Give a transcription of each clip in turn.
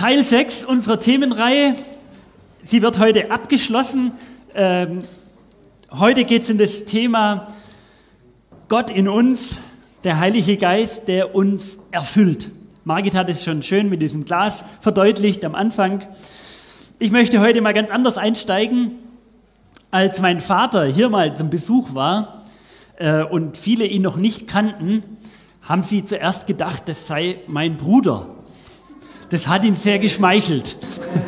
Teil 6 unserer Themenreihe. Sie wird heute abgeschlossen. Ähm, heute geht es um das Thema Gott in uns, der Heilige Geist, der uns erfüllt. Margit hat es schon schön mit diesem Glas verdeutlicht am Anfang. Ich möchte heute mal ganz anders einsteigen. Als mein Vater hier mal zum Besuch war äh, und viele ihn noch nicht kannten, haben sie zuerst gedacht, das sei mein Bruder. Das hat ihn sehr geschmeichelt.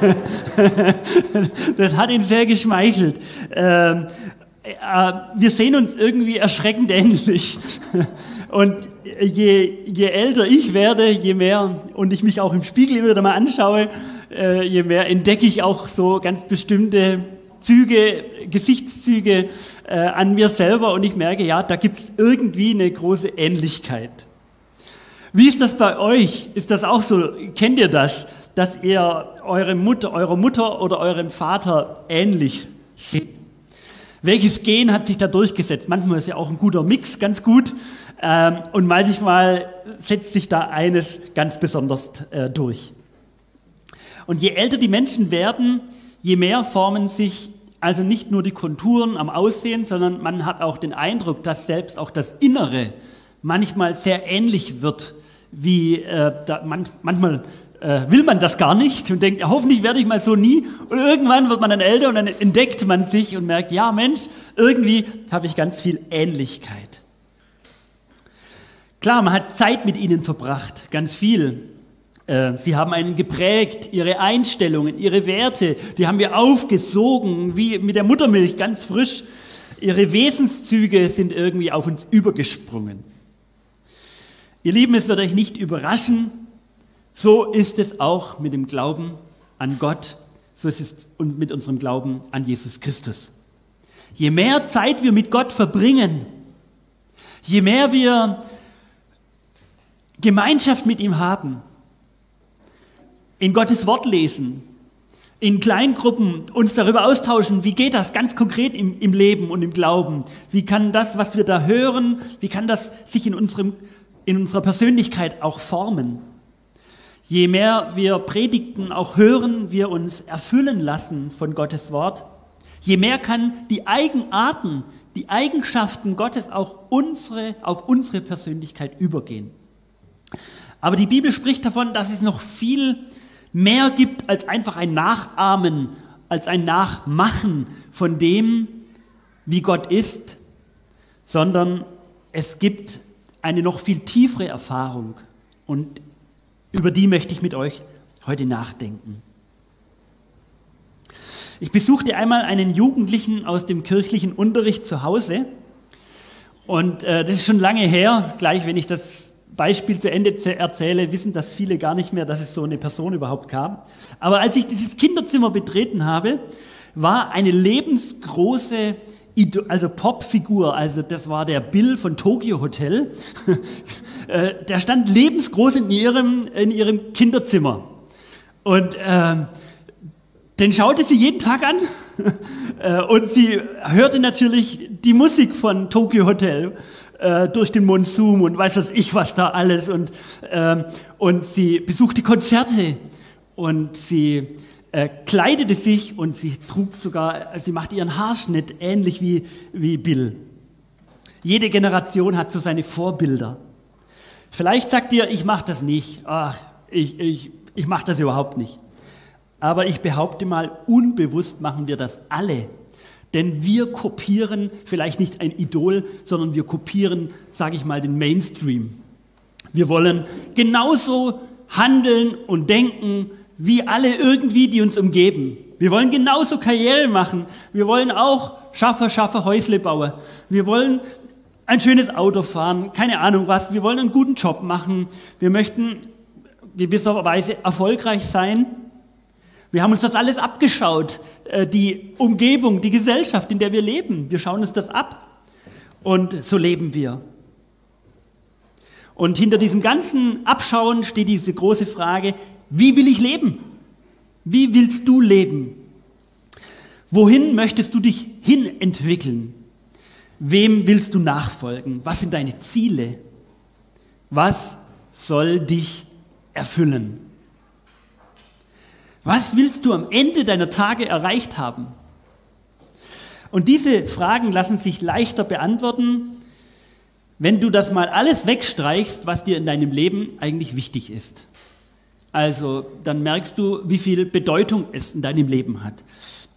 das hat ihn sehr geschmeichelt. Ähm, äh, wir sehen uns irgendwie erschreckend ähnlich. Und je, je älter ich werde, je mehr, und ich mich auch im Spiegel immer wieder mal anschaue, äh, je mehr entdecke ich auch so ganz bestimmte Züge, Gesichtszüge äh, an mir selber und ich merke, ja, da gibt es irgendwie eine große Ähnlichkeit. Wie ist das bei euch? Ist das auch so? Kennt ihr das, dass ihr eure Mutter, eurer Mutter oder eurem Vater ähnlich seht? Welches Gen hat sich da durchgesetzt? Manchmal ist ja auch ein guter Mix ganz gut ähm, und manchmal setzt sich da eines ganz besonders äh, durch. Und je älter die Menschen werden, je mehr formen sich also nicht nur die Konturen am Aussehen, sondern man hat auch den Eindruck, dass selbst auch das Innere manchmal sehr ähnlich wird wie äh, da, man, manchmal äh, will man das gar nicht und denkt, ja, hoffentlich werde ich mal so nie. Und irgendwann wird man dann älter und dann entdeckt man sich und merkt, ja Mensch, irgendwie habe ich ganz viel Ähnlichkeit. Klar, man hat Zeit mit ihnen verbracht, ganz viel. Äh, sie haben einen geprägt, ihre Einstellungen, ihre Werte, die haben wir aufgesogen, wie mit der Muttermilch, ganz frisch. Ihre Wesenszüge sind irgendwie auf uns übergesprungen. Ihr Lieben, es wird euch nicht überraschen, so ist es auch mit dem Glauben an Gott, so ist es und mit unserem Glauben an Jesus Christus. Je mehr Zeit wir mit Gott verbringen, je mehr wir Gemeinschaft mit ihm haben, in Gottes Wort lesen, in Kleingruppen uns darüber austauschen, wie geht das ganz konkret im, im Leben und im Glauben? Wie kann das, was wir da hören, wie kann das sich in unserem in unserer Persönlichkeit auch formen. Je mehr wir Predigten auch hören, wir uns erfüllen lassen von Gottes Wort, je mehr kann die Eigenarten, die Eigenschaften Gottes auch unsere, auf unsere Persönlichkeit übergehen. Aber die Bibel spricht davon, dass es noch viel mehr gibt als einfach ein Nachahmen, als ein Nachmachen von dem, wie Gott ist, sondern es gibt eine noch viel tiefere Erfahrung und über die möchte ich mit euch heute nachdenken. Ich besuchte einmal einen Jugendlichen aus dem kirchlichen Unterricht zu Hause und äh, das ist schon lange her. Gleich, wenn ich das Beispiel zu Ende erzähle, wissen das viele gar nicht mehr, dass es so eine Person überhaupt gab. Aber als ich dieses Kinderzimmer betreten habe, war eine lebensgroße also Popfigur, also das war der Bill von Tokyo Hotel, äh, der stand lebensgroß in ihrem, in ihrem Kinderzimmer. Und äh, den schaute sie jeden Tag an. Äh, und sie hörte natürlich die Musik von Tokyo Hotel äh, durch den Monsum und weiß was ich was da alles. Und, äh, und sie besuchte Konzerte. Und sie äh, kleidete sich und sie trug sogar, sie machte ihren Haarschnitt ähnlich wie, wie Bill. Jede Generation hat so seine Vorbilder. Vielleicht sagt ihr, ich mache das nicht, Ach, ich, ich, ich mache das überhaupt nicht. Aber ich behaupte mal, unbewusst machen wir das alle. Denn wir kopieren vielleicht nicht ein Idol, sondern wir kopieren, sage ich mal, den Mainstream. Wir wollen genauso handeln und denken, wie alle irgendwie, die uns umgeben. Wir wollen genauso Karriere machen. Wir wollen auch Schaffer, Schaffer, Häusle bauen. Wir wollen ein schönes Auto fahren, keine Ahnung was. Wir wollen einen guten Job machen. Wir möchten gewisserweise erfolgreich sein. Wir haben uns das alles abgeschaut, äh, die Umgebung, die Gesellschaft, in der wir leben. Wir schauen uns das ab und so leben wir. Und hinter diesem ganzen Abschauen steht diese große Frage, wie will ich leben? Wie willst du leben? Wohin möchtest du dich hin entwickeln? Wem willst du nachfolgen? Was sind deine Ziele? Was soll dich erfüllen? Was willst du am Ende deiner Tage erreicht haben? Und diese Fragen lassen sich leichter beantworten, wenn du das mal alles wegstreichst, was dir in deinem Leben eigentlich wichtig ist. Also dann merkst du, wie viel Bedeutung es in deinem Leben hat.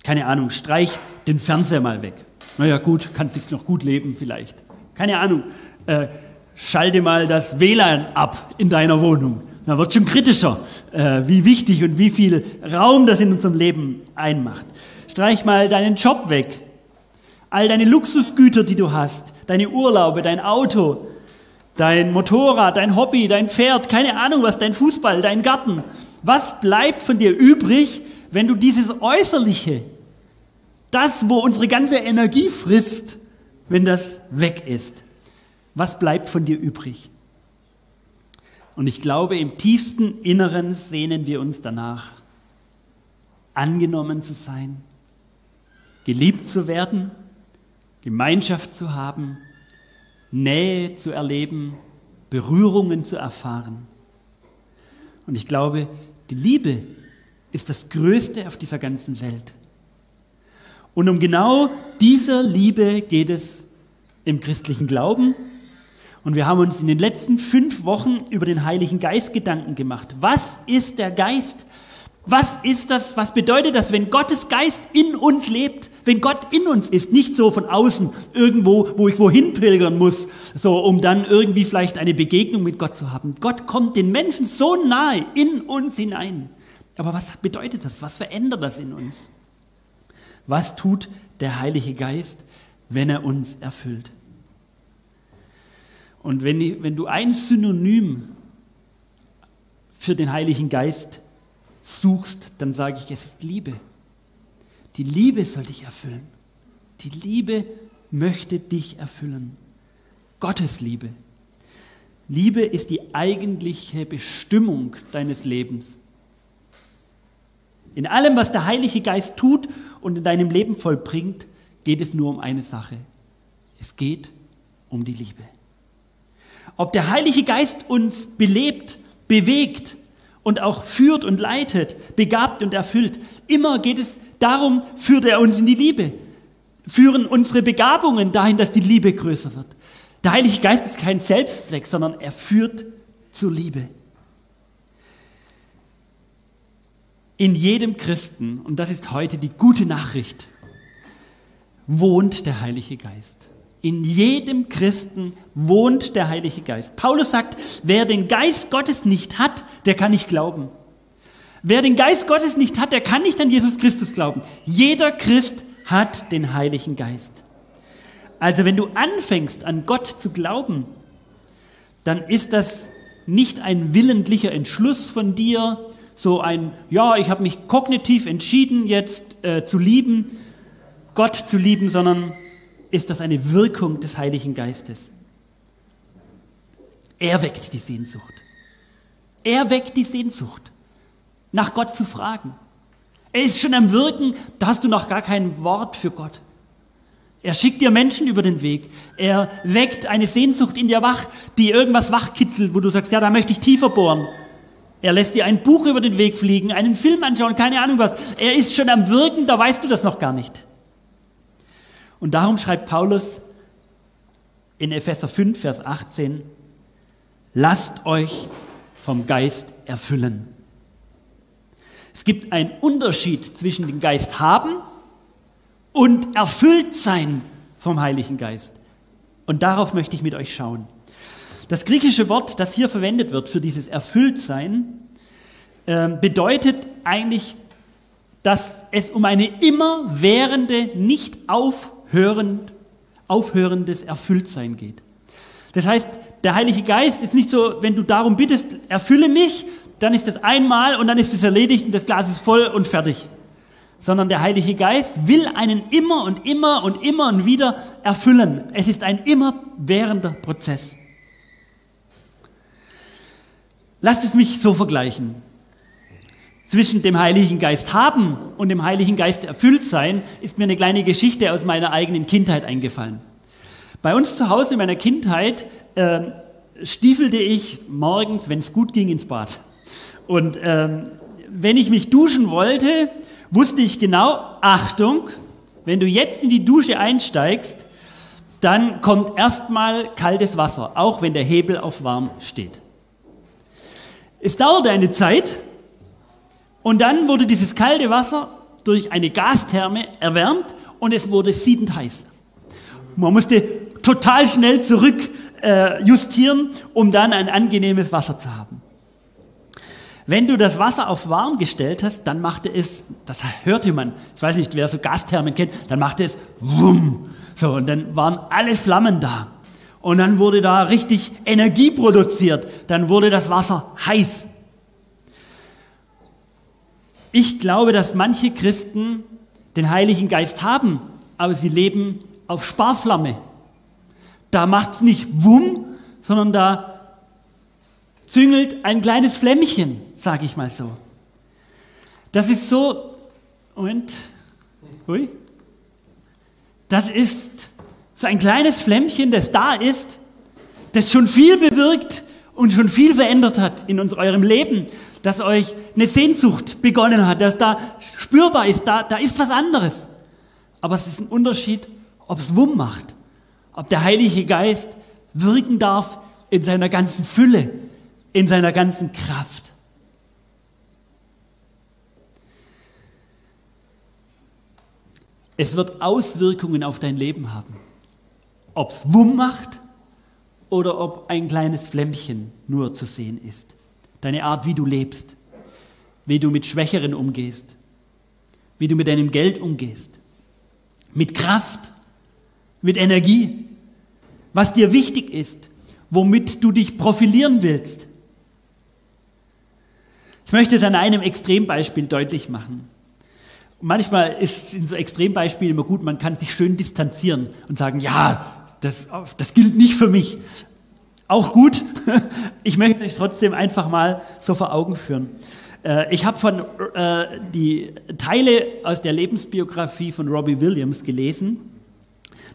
Keine Ahnung, streich den Fernseher mal weg. Naja gut, kannst dich noch gut leben vielleicht. Keine Ahnung, äh, schalte mal das WLAN ab in deiner Wohnung. Da wird schon kritischer, äh, wie wichtig und wie viel Raum das in unserem Leben einmacht. Streich mal deinen Job weg. All deine Luxusgüter, die du hast, deine Urlaube, dein Auto, dein Motorrad, dein Hobby, dein Pferd, keine Ahnung was, dein Fußball, dein Garten. Was bleibt von dir übrig, wenn du dieses Äußerliche, das, wo unsere ganze Energie frisst, wenn das weg ist? Was bleibt von dir übrig? Und ich glaube, im tiefsten Inneren sehnen wir uns danach, angenommen zu sein, geliebt zu werden, Gemeinschaft zu haben, Nähe zu erleben, Berührungen zu erfahren. Und ich glaube, die Liebe ist das Größte auf dieser ganzen Welt. Und um genau dieser Liebe geht es im christlichen Glauben und wir haben uns in den letzten fünf Wochen über den Heiligen Geist Gedanken gemacht. Was ist der Geist? Was ist das? Was bedeutet das, wenn Gottes Geist in uns lebt? Wenn Gott in uns ist, nicht so von außen irgendwo, wo ich wohin pilgern muss, so um dann irgendwie vielleicht eine Begegnung mit Gott zu haben. Gott kommt den Menschen so nahe in uns hinein. Aber was bedeutet das? Was verändert das in uns? Was tut der Heilige Geist, wenn er uns erfüllt? Und wenn, wenn du ein Synonym für den Heiligen Geist suchst, dann sage ich, es ist Liebe. Die Liebe soll dich erfüllen. Die Liebe möchte dich erfüllen. Gottes Liebe. Liebe ist die eigentliche Bestimmung deines Lebens. In allem, was der Heilige Geist tut und in deinem Leben vollbringt, geht es nur um eine Sache. Es geht um die Liebe. Ob der Heilige Geist uns belebt, bewegt und auch führt und leitet, begabt und erfüllt. Immer geht es darum, führt er uns in die Liebe. Führen unsere Begabungen dahin, dass die Liebe größer wird. Der Heilige Geist ist kein Selbstzweck, sondern er führt zur Liebe. In jedem Christen, und das ist heute die gute Nachricht, wohnt der Heilige Geist. In jedem Christen wohnt der Heilige Geist. Paulus sagt, wer den Geist Gottes nicht hat, der kann nicht glauben. Wer den Geist Gottes nicht hat, der kann nicht an Jesus Christus glauben. Jeder Christ hat den Heiligen Geist. Also wenn du anfängst an Gott zu glauben, dann ist das nicht ein willentlicher Entschluss von dir, so ein, ja, ich habe mich kognitiv entschieden, jetzt äh, zu lieben, Gott zu lieben, sondern ist das eine Wirkung des Heiligen Geistes. Er weckt die Sehnsucht. Er weckt die Sehnsucht, nach Gott zu fragen. Er ist schon am Wirken, da hast du noch gar kein Wort für Gott. Er schickt dir Menschen über den Weg. Er weckt eine Sehnsucht in dir wach, die irgendwas wachkitzelt, wo du sagst, ja, da möchte ich tiefer bohren. Er lässt dir ein Buch über den Weg fliegen, einen Film anschauen, keine Ahnung was. Er ist schon am Wirken, da weißt du das noch gar nicht. Und darum schreibt Paulus in Epheser 5, Vers 18, lasst euch vom Geist erfüllen. Es gibt einen Unterschied zwischen dem Geist haben und erfüllt sein vom Heiligen Geist. Und darauf möchte ich mit euch schauen. Das griechische Wort, das hier verwendet wird für dieses Erfülltsein, ähm, bedeutet eigentlich, dass es um eine immerwährende, nicht auf hörend, aufhörendes Erfülltsein geht. Das heißt, der Heilige Geist ist nicht so, wenn du darum bittest, erfülle mich, dann ist das einmal und dann ist es erledigt und das Glas ist voll und fertig. Sondern der Heilige Geist will einen immer und immer und immer und wieder erfüllen. Es ist ein immerwährender Prozess. Lasst es mich so vergleichen zwischen dem Heiligen Geist haben und dem Heiligen Geist erfüllt sein, ist mir eine kleine Geschichte aus meiner eigenen Kindheit eingefallen. Bei uns zu Hause in meiner Kindheit äh, stiefelte ich morgens, wenn es gut ging, ins Bad. Und ähm, wenn ich mich duschen wollte, wusste ich genau, Achtung, wenn du jetzt in die Dusche einsteigst, dann kommt erstmal kaltes Wasser, auch wenn der Hebel auf warm steht. Es dauerte eine Zeit und dann wurde dieses kalte Wasser durch eine Gastherme erwärmt und es wurde siedend heiß. Man musste total schnell zurück äh, justieren, um dann ein angenehmes Wasser zu haben. Wenn du das Wasser auf warm gestellt hast, dann machte es, das hörte man, ich weiß nicht, wer so Gasthermen kennt, dann machte es wumm. So, und dann waren alle Flammen da. Und dann wurde da richtig Energie produziert. Dann wurde das Wasser heiß. Ich glaube, dass manche Christen den Heiligen Geist haben, aber sie leben auf Sparflamme. Da macht es nicht wumm, sondern da züngelt ein kleines Flämmchen sage ich mal so. Das ist so, Moment, hui, das ist so ein kleines Flämmchen, das da ist, das schon viel bewirkt und schon viel verändert hat in eurem Leben, dass euch eine Sehnsucht begonnen hat, dass da spürbar ist, da, da ist was anderes. Aber es ist ein Unterschied, ob es Wumm macht, ob der Heilige Geist wirken darf in seiner ganzen Fülle, in seiner ganzen Kraft. Es wird Auswirkungen auf dein Leben haben. Ob es Wumm macht oder ob ein kleines Flämmchen nur zu sehen ist. Deine Art, wie du lebst, wie du mit Schwächeren umgehst, wie du mit deinem Geld umgehst, mit Kraft, mit Energie, was dir wichtig ist, womit du dich profilieren willst. Ich möchte es an einem Extrembeispiel deutlich machen. Manchmal ist in so Extrembeispielen immer gut, man kann sich schön distanzieren und sagen, ja, das, das gilt nicht für mich. Auch gut. Ich möchte euch trotzdem einfach mal so vor Augen führen. Äh, ich habe von äh, die Teile aus der Lebensbiografie von Robbie Williams gelesen,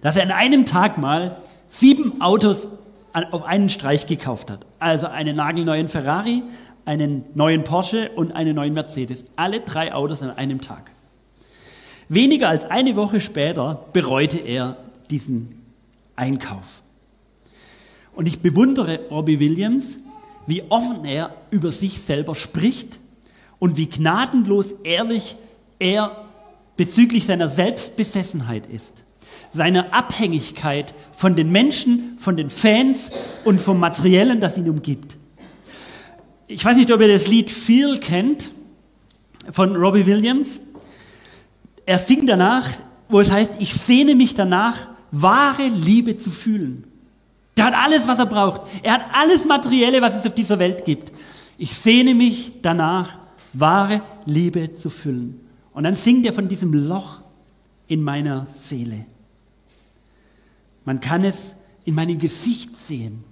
dass er in einem Tag mal sieben Autos auf einen Streich gekauft hat. Also einen nagelneuen Ferrari, einen neuen Porsche und einen neuen Mercedes. Alle drei Autos an einem Tag. Weniger als eine Woche später bereute er diesen Einkauf. Und ich bewundere Robbie Williams, wie offen er über sich selber spricht und wie gnadenlos ehrlich er bezüglich seiner Selbstbesessenheit ist, seiner Abhängigkeit von den Menschen, von den Fans und vom Materiellen, das ihn umgibt. Ich weiß nicht, ob ihr das Lied Feel kennt von Robbie Williams er singt danach, wo es heißt, ich sehne mich danach, wahre Liebe zu fühlen. Der hat alles, was er braucht. Er hat alles Materielle, was es auf dieser Welt gibt. Ich sehne mich danach, wahre Liebe zu füllen. Und dann singt er von diesem Loch in meiner Seele. Man kann es in meinem Gesicht sehen.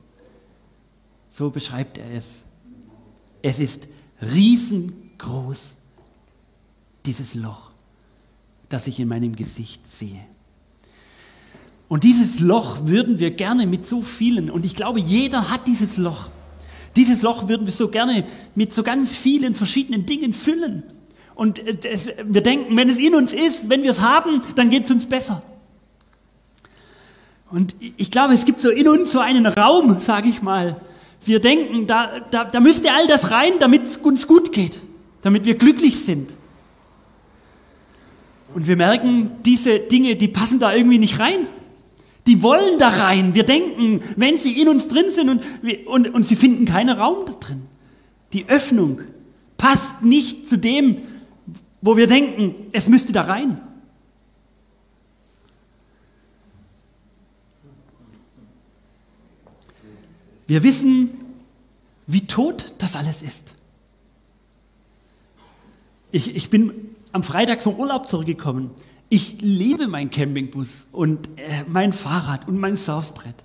So beschreibt er es. Es ist riesengroß, dieses Loch das ich in meinem Gesicht sehe. Und dieses Loch würden wir gerne mit so vielen, und ich glaube, jeder hat dieses Loch. Dieses Loch würden wir so gerne mit so ganz vielen verschiedenen Dingen füllen. Und es, wir denken, wenn es in uns ist, wenn wir es haben, dann geht es uns besser. Und ich glaube, es gibt so in uns so einen Raum, sage ich mal. Wir denken, da, da, da müsste all das rein, damit es uns gut geht, damit wir glücklich sind. Und wir merken, diese Dinge, die passen da irgendwie nicht rein. Die wollen da rein. Wir denken, wenn sie in uns drin sind und, und, und sie finden keinen Raum da drin. Die Öffnung passt nicht zu dem, wo wir denken, es müsste da rein. Wir wissen, wie tot das alles ist. Ich, ich bin am Freitag vom Urlaub zurückgekommen. Ich liebe meinen Campingbus und äh, mein Fahrrad und mein Surfbrett.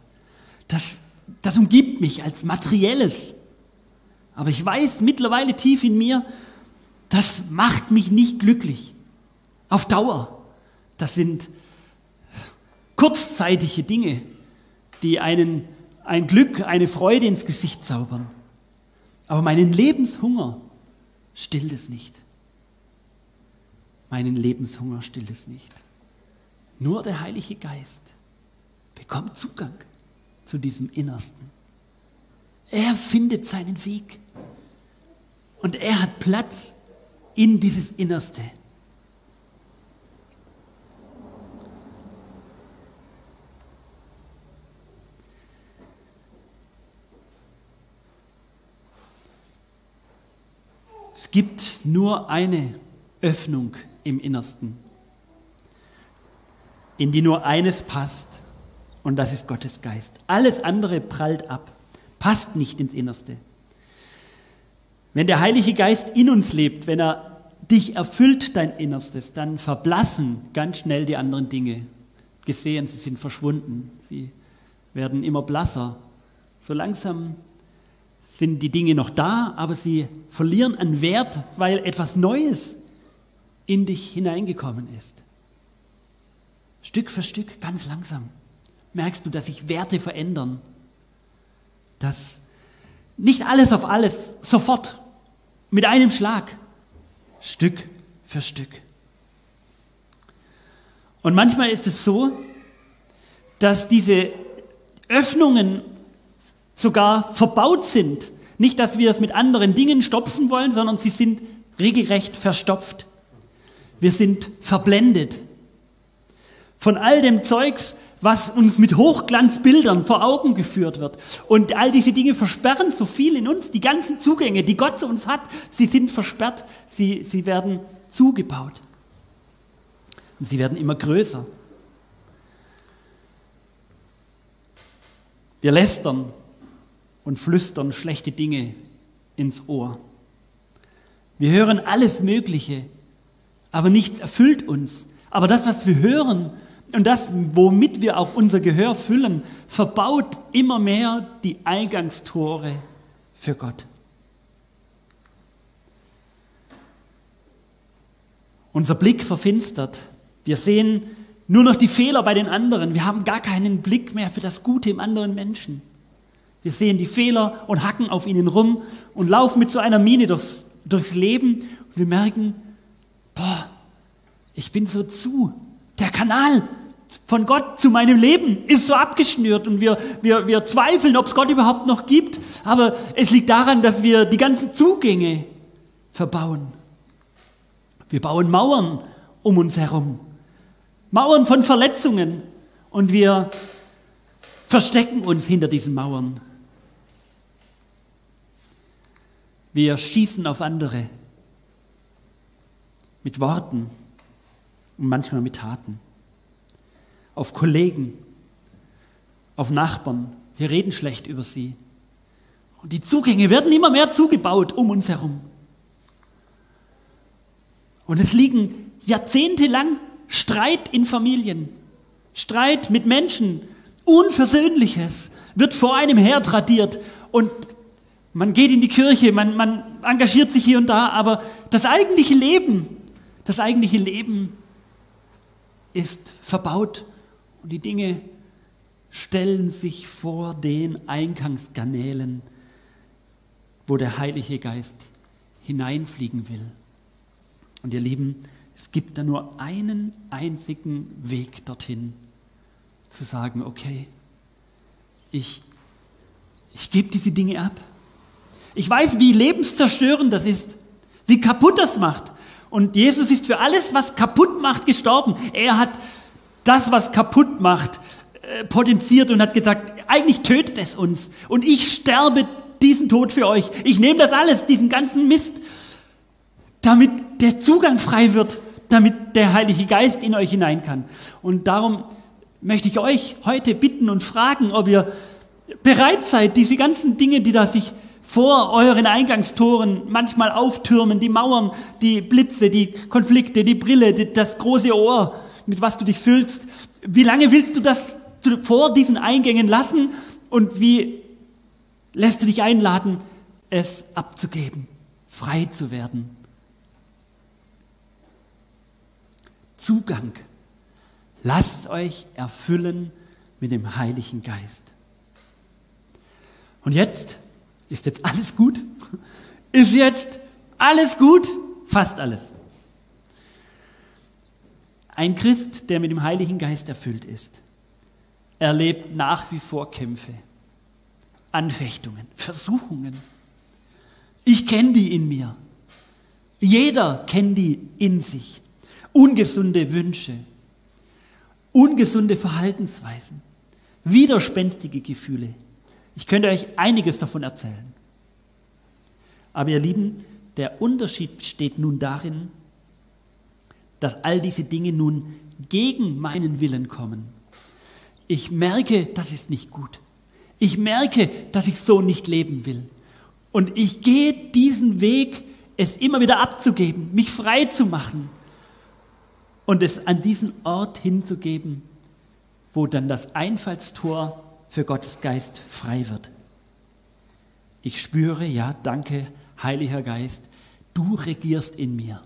Das, das umgibt mich als materielles. Aber ich weiß mittlerweile tief in mir, das macht mich nicht glücklich. Auf Dauer. Das sind kurzzeitige Dinge, die einen ein Glück, eine Freude ins Gesicht zaubern. Aber meinen Lebenshunger, stillt es nicht. Meinen Lebenshunger stillt es nicht. Nur der Heilige Geist bekommt Zugang zu diesem Innersten. Er findet seinen Weg. Und er hat Platz in dieses Innerste. Es gibt nur eine Öffnung im Innersten, in die nur eines passt, und das ist Gottes Geist. Alles andere prallt ab, passt nicht ins Innerste. Wenn der Heilige Geist in uns lebt, wenn er dich erfüllt, dein Innerstes, dann verblassen ganz schnell die anderen Dinge. Gesehen, sie sind verschwunden, sie werden immer blasser. So langsam sind die Dinge noch da, aber sie verlieren an Wert, weil etwas Neues in dich hineingekommen ist. Stück für Stück, ganz langsam, merkst du, dass sich Werte verändern. Dass nicht alles auf alles sofort, mit einem Schlag, Stück für Stück. Und manchmal ist es so, dass diese Öffnungen sogar verbaut sind. Nicht, dass wir es mit anderen Dingen stopfen wollen, sondern sie sind regelrecht verstopft. Wir sind verblendet von all dem Zeugs, was uns mit Hochglanzbildern vor Augen geführt wird. Und all diese Dinge versperren so viel in uns. Die ganzen Zugänge, die Gott zu uns hat, sie sind versperrt, sie, sie werden zugebaut. Und sie werden immer größer. Wir lästern und flüstern schlechte Dinge ins Ohr. Wir hören alles Mögliche, aber nichts erfüllt uns. Aber das, was wir hören und das, womit wir auch unser Gehör füllen, verbaut immer mehr die Eingangstore für Gott. Unser Blick verfinstert. Wir sehen nur noch die Fehler bei den anderen. Wir haben gar keinen Blick mehr für das Gute im anderen Menschen. Wir sehen die Fehler und hacken auf ihnen rum und laufen mit so einer Miene durchs, durchs Leben und wir merken, boah, ich bin so zu. Der Kanal von Gott zu meinem Leben ist so abgeschnürt und wir, wir, wir zweifeln, ob es Gott überhaupt noch gibt. Aber es liegt daran, dass wir die ganzen Zugänge verbauen. Wir bauen Mauern um uns herum. Mauern von Verletzungen. Und wir verstecken uns hinter diesen Mauern. Wir schießen auf andere mit Worten und manchmal mit Taten. Auf Kollegen, auf Nachbarn. Wir reden schlecht über sie. Und die Zugänge werden immer mehr zugebaut um uns herum. Und es liegen jahrzehntelang Streit in Familien, Streit mit Menschen, Unversöhnliches wird vor einem her tradiert und man geht in die Kirche, man, man engagiert sich hier und da, aber das eigentliche Leben, das eigentliche Leben ist verbaut und die Dinge stellen sich vor den Eingangskanälen, wo der Heilige Geist hineinfliegen will. Und ihr Lieben, es gibt da nur einen einzigen Weg dorthin, zu sagen, okay, ich, ich gebe diese Dinge ab. Ich weiß, wie lebenszerstörend das ist, wie kaputt das macht. Und Jesus ist für alles, was kaputt macht, gestorben. Er hat das, was kaputt macht, äh, potenziert und hat gesagt, eigentlich tötet es uns. Und ich sterbe diesen Tod für euch. Ich nehme das alles, diesen ganzen Mist, damit der Zugang frei wird, damit der Heilige Geist in euch hinein kann. Und darum möchte ich euch heute bitten und fragen, ob ihr bereit seid, diese ganzen Dinge, die da sich vor euren Eingangstoren manchmal auftürmen, die Mauern, die Blitze, die Konflikte, die Brille, die, das große Ohr, mit was du dich fühlst. Wie lange willst du das vor diesen Eingängen lassen und wie lässt du dich einladen, es abzugeben, frei zu werden? Zugang. Lasst euch erfüllen mit dem Heiligen Geist. Und jetzt ist jetzt alles gut? Ist jetzt alles gut, fast alles. Ein Christ, der mit dem Heiligen Geist erfüllt ist, erlebt nach wie vor Kämpfe, Anfechtungen, Versuchungen. Ich kenne die in mir. Jeder kennt die in sich. Ungesunde Wünsche, ungesunde Verhaltensweisen, widerspenstige Gefühle. Ich könnte euch einiges davon erzählen. Aber ihr Lieben, der Unterschied besteht nun darin, dass all diese Dinge nun gegen meinen Willen kommen. Ich merke, das ist nicht gut. Ich merke, dass ich so nicht leben will. Und ich gehe diesen Weg, es immer wieder abzugeben, mich frei zu machen und es an diesen Ort hinzugeben, wo dann das Einfallstor für Gottes Geist frei wird. Ich spüre, ja, danke, Heiliger Geist, du regierst in mir.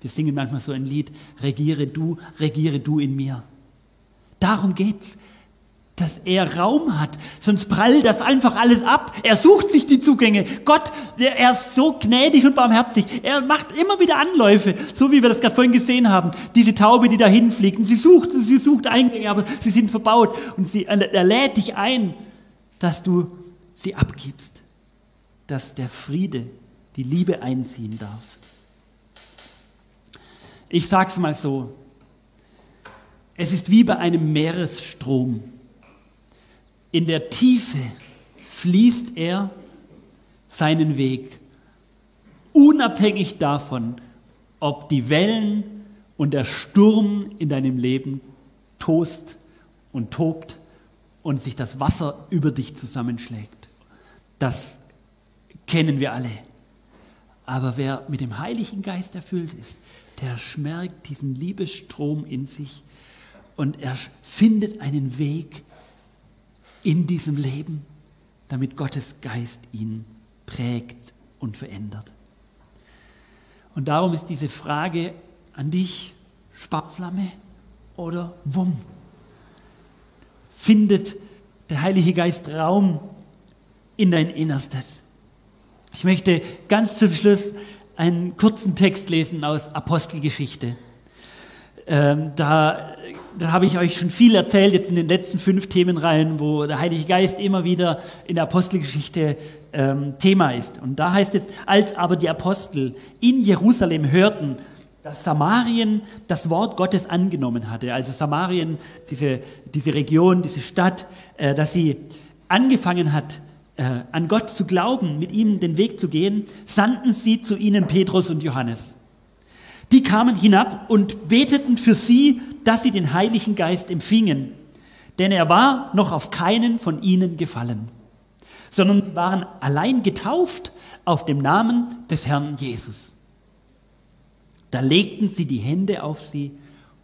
Wir singen manchmal so ein Lied, regiere du, regiere du in mir. Darum geht's, dass er Raum hat, sonst prallt das einfach alles ab. Er sucht sich die Zugänge. Gott, er ist so gnädig und barmherzig. Er macht immer wieder Anläufe, so wie wir das gerade vorhin gesehen haben. Diese Taube, die da hinfliegt, und sie sucht, sie sucht Eingänge, aber sie sind verbaut. Und sie, er lädt dich ein, dass du sie abgibst, dass der Friede, die Liebe einziehen darf. Ich sag's mal so. Es ist wie bei einem Meeresstrom. In der Tiefe fließt er seinen Weg, unabhängig davon, ob die Wellen und der Sturm in deinem Leben tost und tobt und sich das Wasser über dich zusammenschlägt. Das kennen wir alle. Aber wer mit dem Heiligen Geist erfüllt ist, der schmerkt diesen Liebesstrom in sich und er findet einen Weg, in diesem Leben, damit Gottes Geist ihn prägt und verändert. Und darum ist diese Frage an dich, Sparflamme oder Wumm? Findet der Heilige Geist Raum in dein Innerstes? Ich möchte ganz zum Schluss einen kurzen Text lesen aus Apostelgeschichte. Ähm, da da habe ich euch schon viel erzählt, jetzt in den letzten fünf Themenreihen, wo der Heilige Geist immer wieder in der Apostelgeschichte ähm, Thema ist. Und da heißt es, als aber die Apostel in Jerusalem hörten, dass Samarien das Wort Gottes angenommen hatte, also Samarien, diese, diese Region, diese Stadt, äh, dass sie angefangen hat, äh, an Gott zu glauben, mit ihm den Weg zu gehen, sandten sie zu ihnen Petrus und Johannes. Die kamen hinab und beteten für sie, dass sie den Heiligen Geist empfingen, denn er war noch auf keinen von ihnen gefallen, sondern sie waren allein getauft auf dem Namen des Herrn Jesus. Da legten sie die Hände auf sie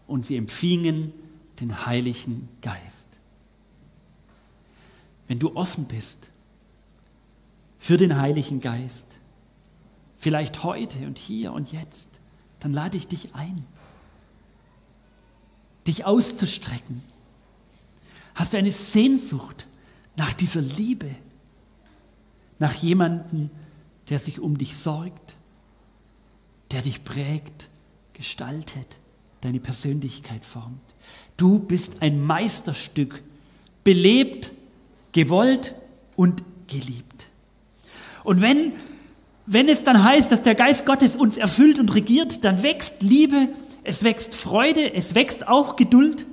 und sie empfingen den Heiligen Geist. Wenn du offen bist für den Heiligen Geist, vielleicht heute und hier und jetzt, dann lade ich dich ein, dich auszustrecken. Hast du eine Sehnsucht nach dieser Liebe, nach jemandem, der sich um dich sorgt, der dich prägt, gestaltet, deine Persönlichkeit formt. Du bist ein Meisterstück, belebt, gewollt und geliebt. Und wenn wenn es dann heißt, dass der Geist Gottes uns erfüllt und regiert, dann wächst Liebe, es wächst Freude, es wächst auch Geduld,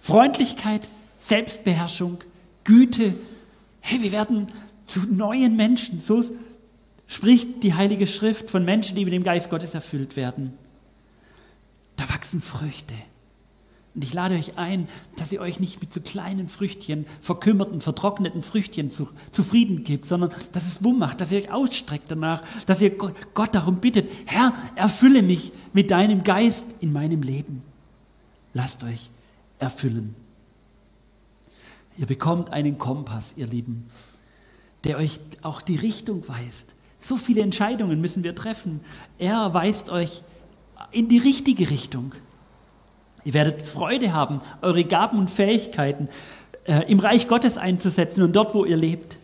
Freundlichkeit, Selbstbeherrschung, Güte. Hey, wir werden zu neuen Menschen. So spricht die Heilige Schrift von Menschen, die mit dem Geist Gottes erfüllt werden. Da wachsen Früchte. Und ich lade euch ein, dass ihr euch nicht mit so kleinen Früchtchen, verkümmerten, vertrockneten Früchtchen zu, zufrieden gebt, sondern dass es Wumm macht, dass ihr euch ausstreckt danach, dass ihr Gott darum bittet, Herr, erfülle mich mit deinem Geist in meinem Leben. Lasst euch erfüllen. Ihr bekommt einen Kompass, ihr Lieben, der euch auch die Richtung weist. So viele Entscheidungen müssen wir treffen. Er weist euch in die richtige Richtung. Ihr werdet Freude haben, eure Gaben und Fähigkeiten äh, im Reich Gottes einzusetzen und dort, wo ihr lebt.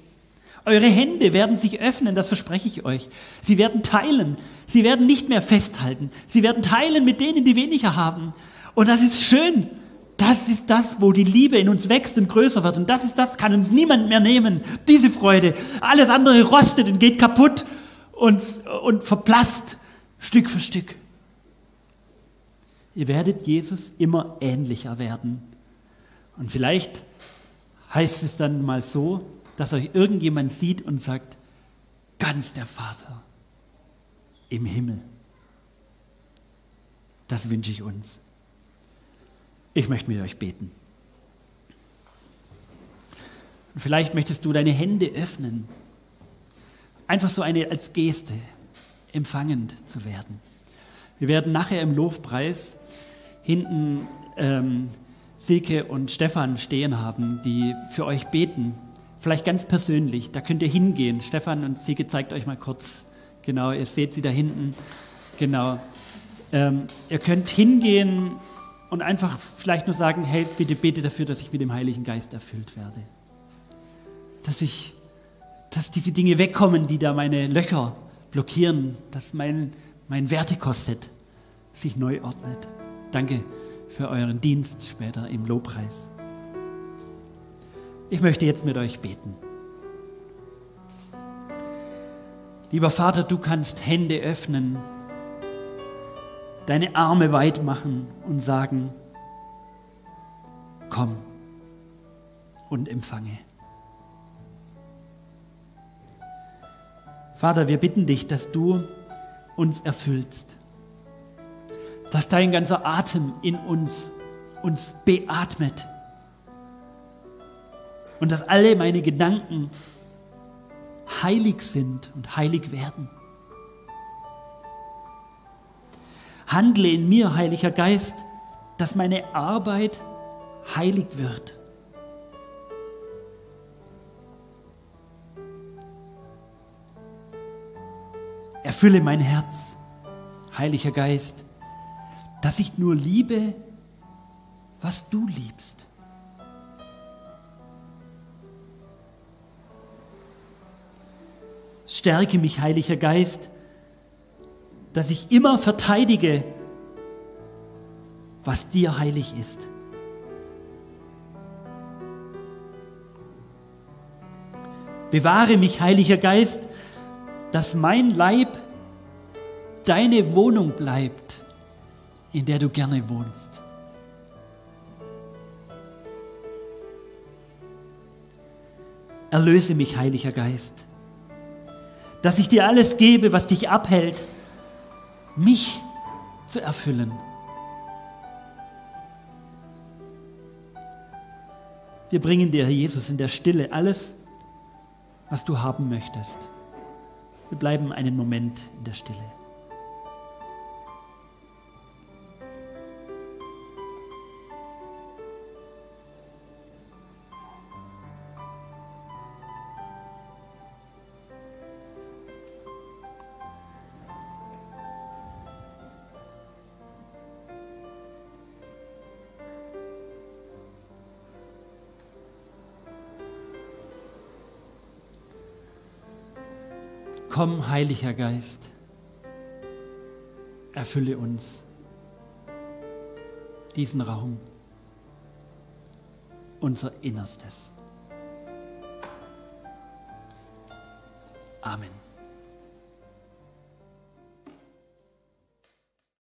Eure Hände werden sich öffnen, das verspreche ich euch. Sie werden teilen. Sie werden nicht mehr festhalten. Sie werden teilen mit denen, die weniger haben. Und das ist schön. Das ist das, wo die Liebe in uns wächst und größer wird. Und das ist das, kann uns niemand mehr nehmen. Diese Freude. Alles andere rostet und geht kaputt und, und verblasst Stück für Stück. Ihr werdet Jesus immer ähnlicher werden. Und vielleicht heißt es dann mal so, dass euch irgendjemand sieht und sagt, ganz der Vater im Himmel. Das wünsche ich uns. Ich möchte mit euch beten. Und vielleicht möchtest du deine Hände öffnen, einfach so eine als Geste empfangend zu werden. Wir werden nachher im Lofpreis hinten ähm, Silke und Stefan stehen haben, die für euch beten. Vielleicht ganz persönlich, da könnt ihr hingehen. Stefan und Silke zeigt euch mal kurz. Genau, ihr seht sie da hinten. Genau. Ähm, ihr könnt hingehen und einfach vielleicht nur sagen, hey, bitte bete dafür, dass ich mit dem Heiligen Geist erfüllt werde. Dass ich, dass diese Dinge wegkommen, die da meine Löcher blockieren, dass mein, mein Wertekostet sich neu ordnet. Danke für euren Dienst später im Lobpreis. Ich möchte jetzt mit euch beten. Lieber Vater, du kannst Hände öffnen, deine Arme weit machen und sagen, komm und empfange. Vater, wir bitten dich, dass du uns erfüllst dass dein ganzer Atem in uns uns beatmet und dass alle meine Gedanken heilig sind und heilig werden. Handle in mir, Heiliger Geist, dass meine Arbeit heilig wird. Erfülle mein Herz, Heiliger Geist, dass ich nur liebe, was du liebst. Stärke mich, Heiliger Geist, dass ich immer verteidige, was dir heilig ist. Bewahre mich, Heiliger Geist, dass mein Leib deine Wohnung bleibt in der du gerne wohnst. Erlöse mich, Heiliger Geist, dass ich dir alles gebe, was dich abhält, mich zu erfüllen. Wir bringen dir, Herr Jesus, in der Stille alles, was du haben möchtest. Wir bleiben einen Moment in der Stille. Heiliger Geist, erfülle uns diesen Raum, unser Innerstes. Amen.